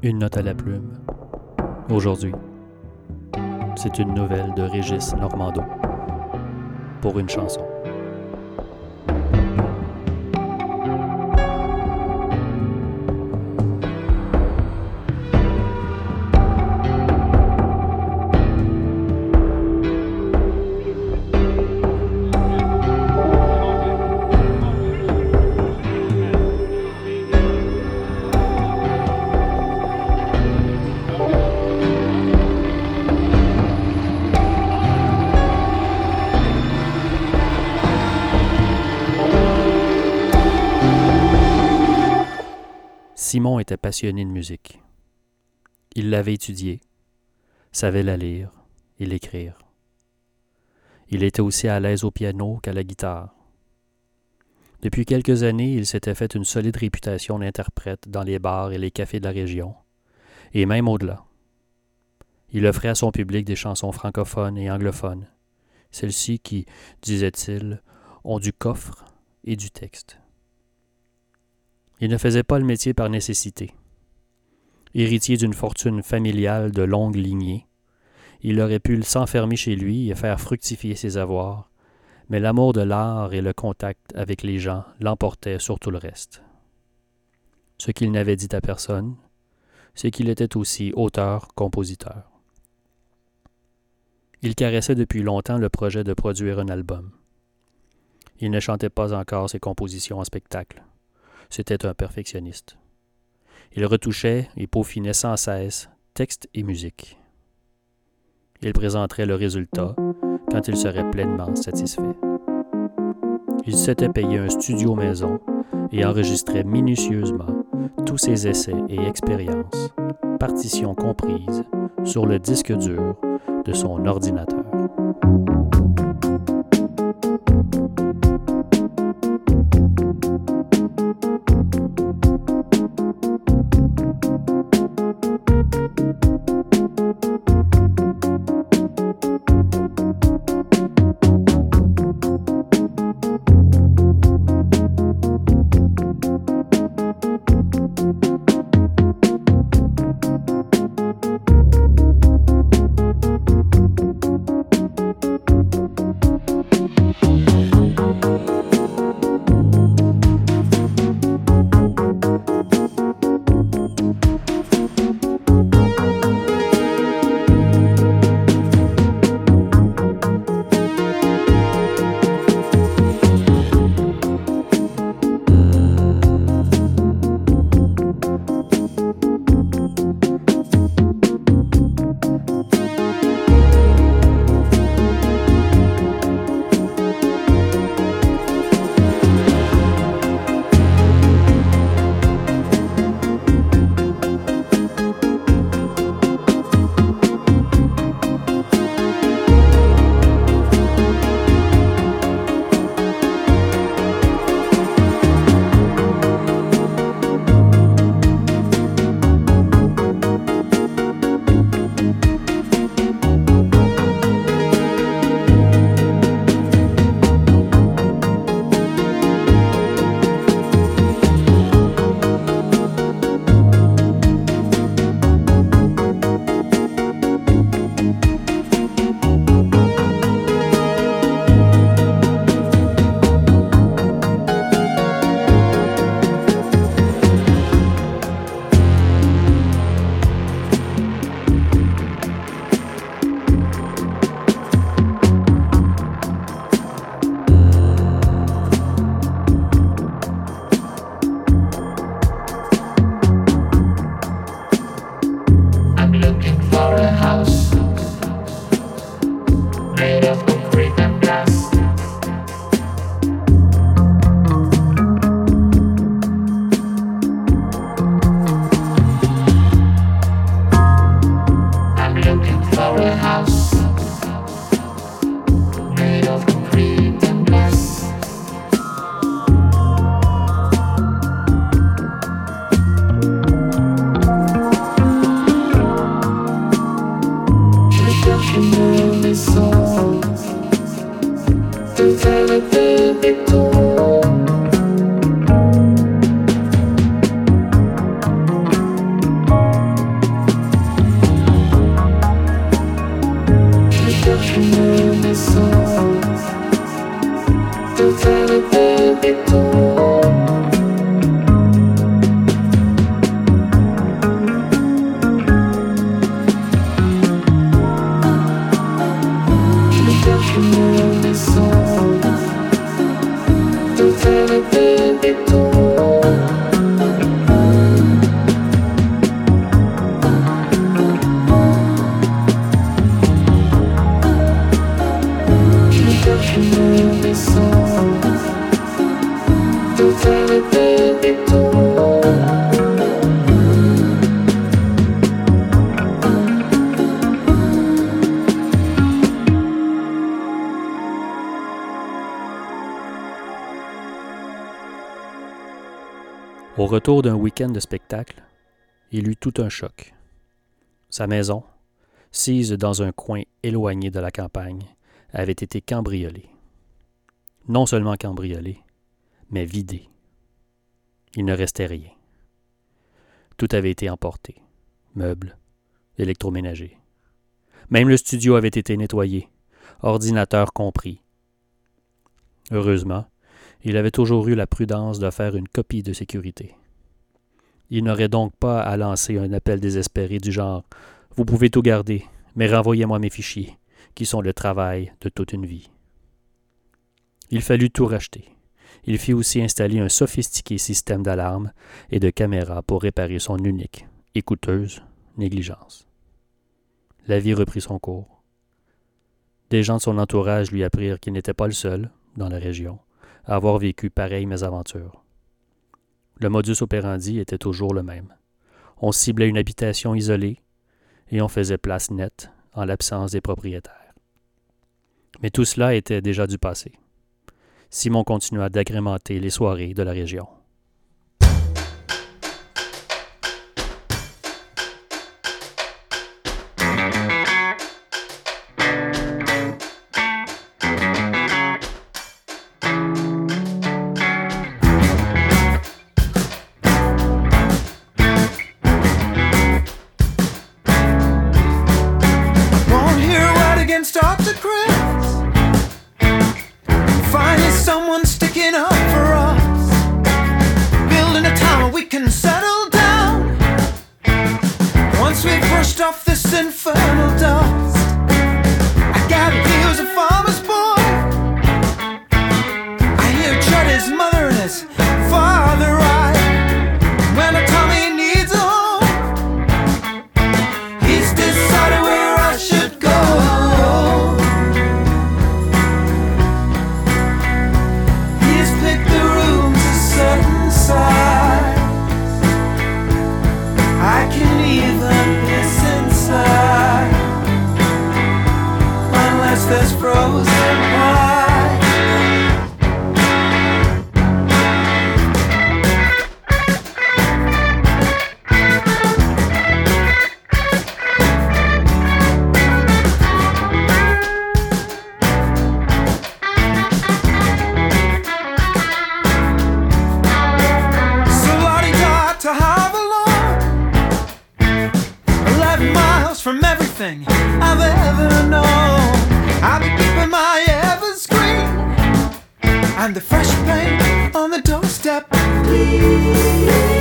Une note à la plume. Aujourd'hui, c'est une nouvelle de Régis Normando pour une chanson. Simon était passionné de musique. Il l'avait étudiée, savait la lire et l'écrire. Il était aussi à l'aise au piano qu'à la guitare. Depuis quelques années, il s'était fait une solide réputation d'interprète dans les bars et les cafés de la région, et même au-delà. Il offrait à son public des chansons francophones et anglophones, celles-ci qui, disait-il, ont du coffre et du texte. Il ne faisait pas le métier par nécessité. Héritier d'une fortune familiale de longue lignée, il aurait pu s'enfermer chez lui et faire fructifier ses avoirs, mais l'amour de l'art et le contact avec les gens l'emportaient sur tout le reste. Ce qu'il n'avait dit à personne, c'est qu'il était aussi auteur-compositeur. Il caressait depuis longtemps le projet de produire un album. Il ne chantait pas encore ses compositions en spectacle. C'était un perfectionniste. Il retouchait et peaufinait sans cesse texte et musique. Il présenterait le résultat quand il serait pleinement satisfait. Il s'était payé un studio maison et enregistrait minutieusement tous ses essais et expériences, partitions comprises, sur le disque dur de son ordinateur. Retour d'un week-end de spectacle, il eut tout un choc. Sa maison, sise dans un coin éloigné de la campagne, avait été cambriolée. Non seulement cambriolée, mais vidée. Il ne restait rien. Tout avait été emporté. Meubles, électroménagers. Même le studio avait été nettoyé, ordinateur compris. Heureusement, il avait toujours eu la prudence de faire une copie de sécurité. Il n'aurait donc pas à lancer un appel désespéré du genre Vous pouvez tout garder, mais renvoyez-moi mes fichiers, qui sont le travail de toute une vie. Il fallut tout racheter. Il fit aussi installer un sophistiqué système d'alarme et de caméra pour réparer son unique et coûteuse négligence. La vie reprit son cours. Des gens de son entourage lui apprirent qu'il n'était pas le seul, dans la région, avoir vécu pareilles mésaventures. Le modus operandi était toujours le même. On ciblait une habitation isolée et on faisait place nette en l'absence des propriétaires. Mais tout cela était déjà du passé. Simon continua d'agrémenter les soirées de la région. his mother and his father. everything I've ever known. I've been keeping my evergreen and the fresh paint on the doorstep. Please.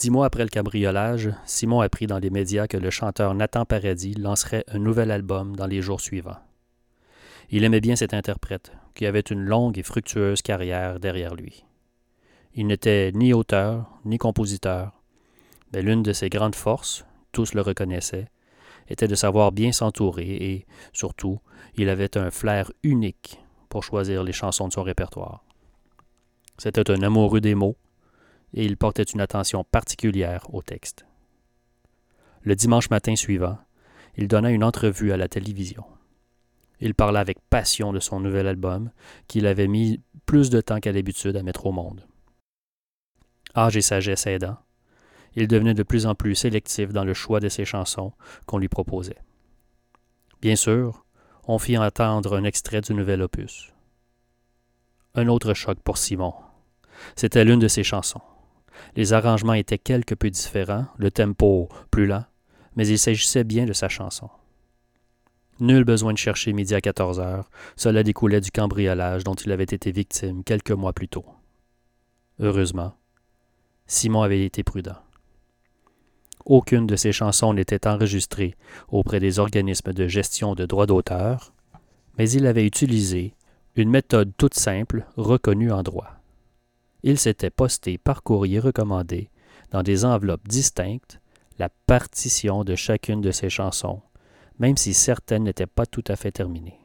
Dix mois après le cambriolage, Simon apprit dans les médias que le chanteur Nathan Paradis lancerait un nouvel album dans les jours suivants. Il aimait bien cet interprète, qui avait une longue et fructueuse carrière derrière lui. Il n'était ni auteur, ni compositeur, mais l'une de ses grandes forces, tous le reconnaissaient, était de savoir bien s'entourer et, surtout, il avait un flair unique pour choisir les chansons de son répertoire. C'était un amoureux des mots et il portait une attention particulière au texte. Le dimanche matin suivant, il donna une entrevue à la télévision. Il parla avec passion de son nouvel album, qu'il avait mis plus de temps qu'à l'habitude à mettre au monde. Âge et sagesse aidant, il devenait de plus en plus sélectif dans le choix de ses chansons qu'on lui proposait. Bien sûr, on fit entendre un extrait du nouvel opus. Un autre choc pour Simon. C'était l'une de ses chansons. Les arrangements étaient quelque peu différents, le tempo plus lent, mais il s'agissait bien de sa chanson. Nul besoin de chercher midi à 14 heures, cela découlait du cambriolage dont il avait été victime quelques mois plus tôt. Heureusement, Simon avait été prudent. Aucune de ses chansons n'était enregistrée auprès des organismes de gestion de droits d'auteur, mais il avait utilisé une méthode toute simple reconnue en droit. Il s'était posté par courrier recommandé, dans des enveloppes distinctes, la partition de chacune de ses chansons, même si certaines n'étaient pas tout à fait terminées.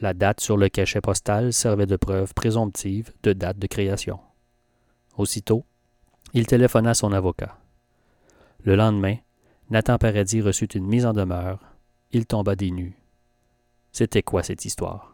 La date sur le cachet postal servait de preuve présomptive de date de création. Aussitôt, il téléphona à son avocat. Le lendemain, Nathan Paradis reçut une mise en demeure. Il tomba des nues. C'était quoi cette histoire?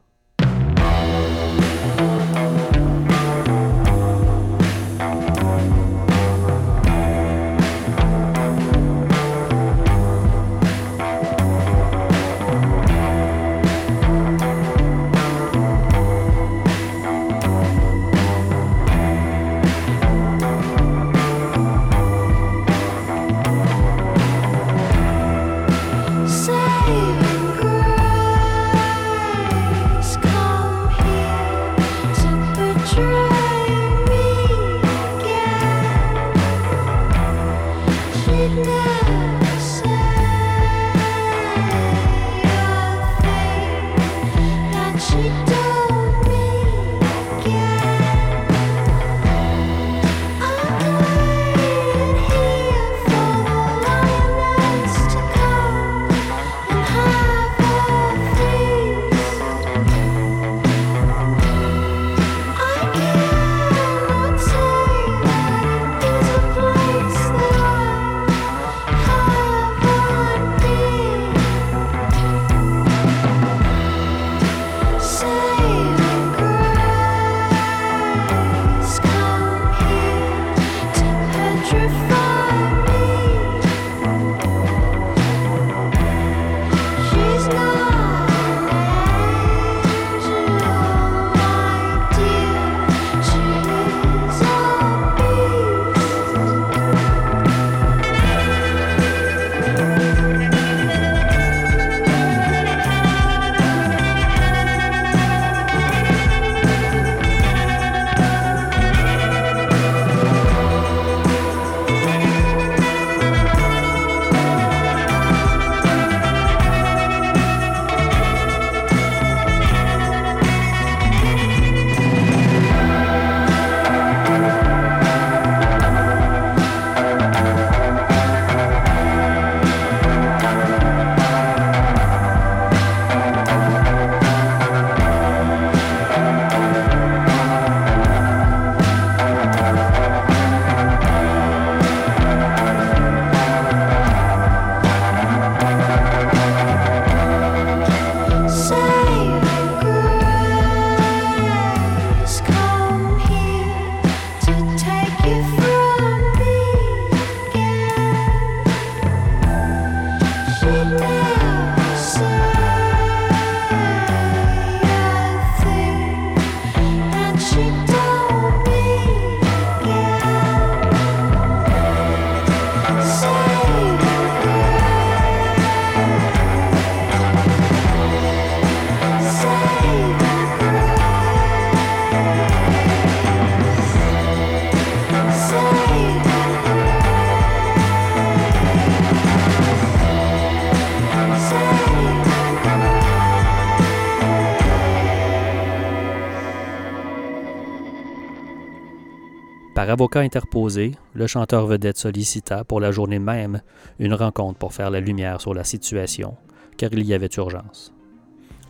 Par avocat interposé, le chanteur vedette sollicita pour la journée même une rencontre pour faire la lumière sur la situation, car il y avait urgence.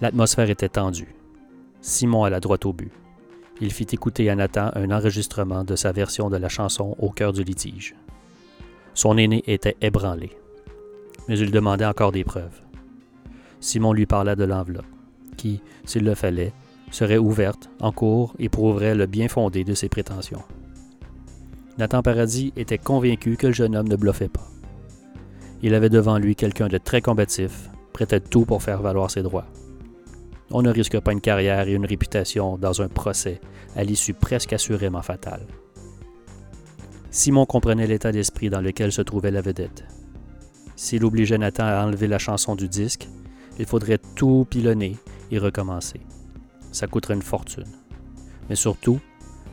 L'atmosphère était tendue. Simon alla droit au but. Il fit écouter à Nathan un enregistrement de sa version de la chanson Au cœur du litige. Son aîné était ébranlé, mais il demandait encore des preuves. Simon lui parla de l'enveloppe, qui, s'il le fallait, serait ouverte en cours et prouverait le bien fondé de ses prétentions. Nathan Paradis était convaincu que le jeune homme ne bluffait pas. Il avait devant lui quelqu'un de très combatif, prêt à tout pour faire valoir ses droits. On ne risque pas une carrière et une réputation dans un procès à l'issue presque assurément fatale. Simon comprenait l'état d'esprit dans lequel se trouvait la vedette. S'il obligeait Nathan à enlever la chanson du disque, il faudrait tout pilonner et recommencer. Ça coûterait une fortune. Mais surtout,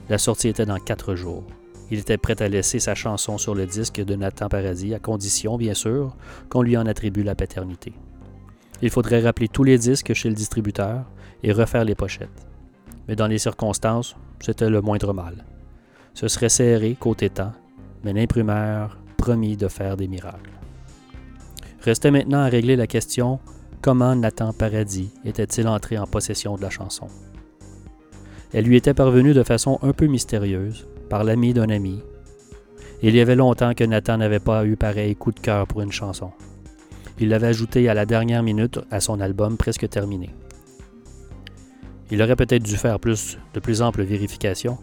la sortie était dans quatre jours. Il était prêt à laisser sa chanson sur le disque de Nathan Paradis, à condition, bien sûr, qu'on lui en attribue la paternité. Il faudrait rappeler tous les disques chez le distributeur et refaire les pochettes. Mais dans les circonstances, c'était le moindre mal. Ce serait serré côté temps, mais l'imprimeur promit de faire des miracles. Restait maintenant à régler la question comment Nathan Paradis était-il entré en possession de la chanson? Elle lui était parvenue de façon un peu mystérieuse, par l'ami d'un ami. Il y avait longtemps que Nathan n'avait pas eu pareil coup de cœur pour une chanson. Il l'avait ajoutée à la dernière minute à son album presque terminé. Il aurait peut-être dû faire plus de plus amples vérifications,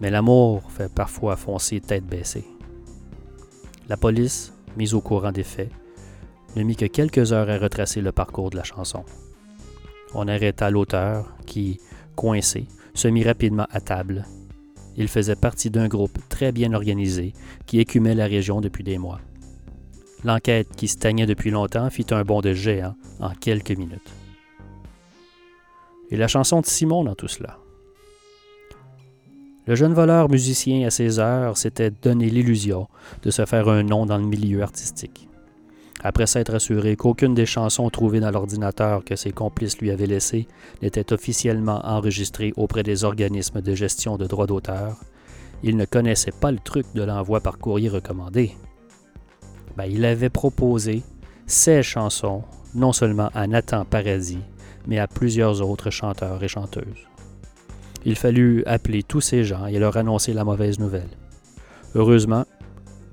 mais l'amour fait parfois foncer tête baissée. La police, mise au courant des faits, ne mit que quelques heures à retracer le parcours de la chanson. On arrêta l'auteur qui, coincé, se mit rapidement à table. Il faisait partie d'un groupe très bien organisé qui écumait la région depuis des mois. L'enquête qui stagnait depuis longtemps fit un bond de géant en quelques minutes. Et la chanson de Simon dans tout cela. Le jeune voleur musicien à ses heures s'était donné l'illusion de se faire un nom dans le milieu artistique. Après s'être assuré qu'aucune des chansons trouvées dans l'ordinateur que ses complices lui avaient laissées n'était officiellement enregistrée auprès des organismes de gestion de droits d'auteur, il ne connaissait pas le truc de l'envoi par courrier recommandé. Ben, il avait proposé ces chansons non seulement à Nathan Paradis, mais à plusieurs autres chanteurs et chanteuses. Il fallut appeler tous ces gens et leur annoncer la mauvaise nouvelle. Heureusement,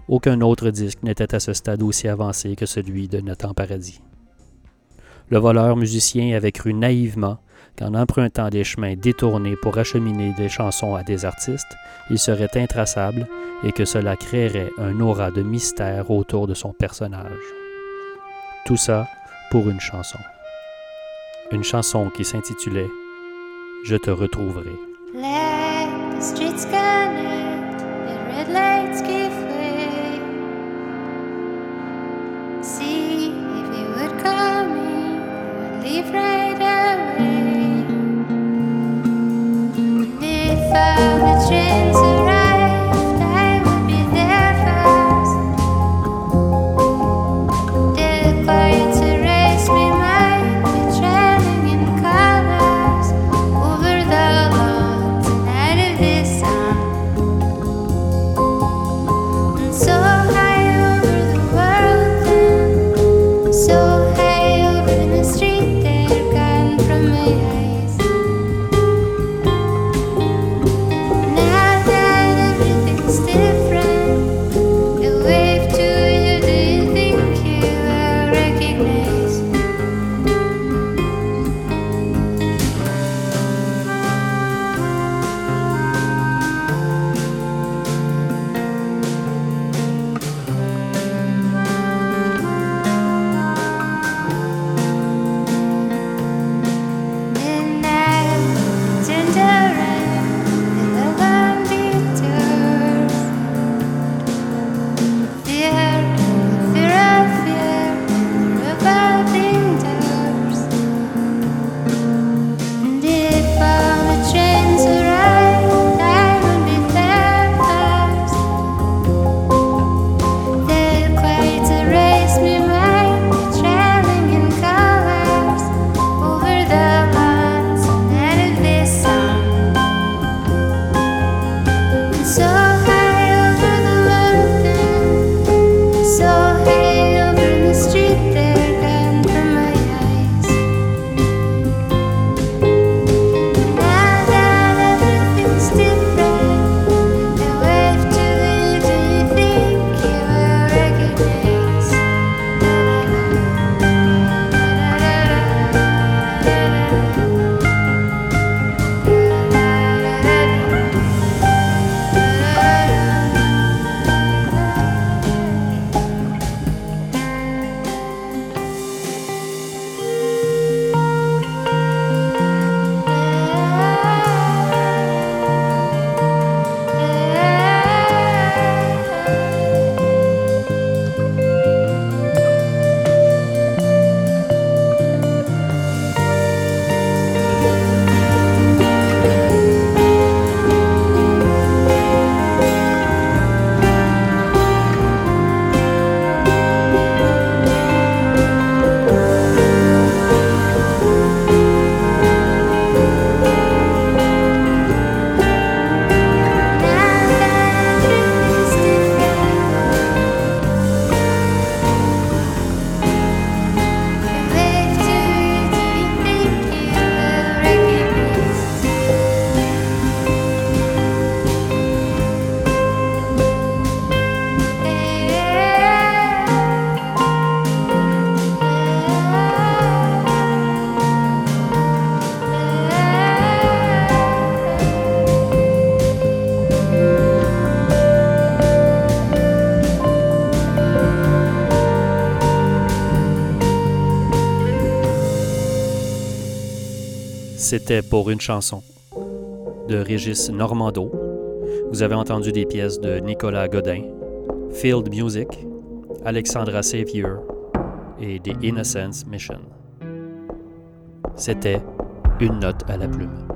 aucun autre disque n'était à ce stade aussi avancé que celui de Nathan Paradis. Le voleur musicien avait cru naïvement qu'en empruntant des chemins détournés pour acheminer des chansons à des artistes, il serait intraçable et que cela créerait un aura de mystère autour de son personnage. Tout ça pour une chanson. Une chanson qui s'intitulait Je te retrouverai. eyes. C'était pour une chanson de Régis Normando. Vous avez entendu des pièces de Nicolas Godin, Field Music, Alexandra Savior et The Innocence Mission. C'était une note à la plume.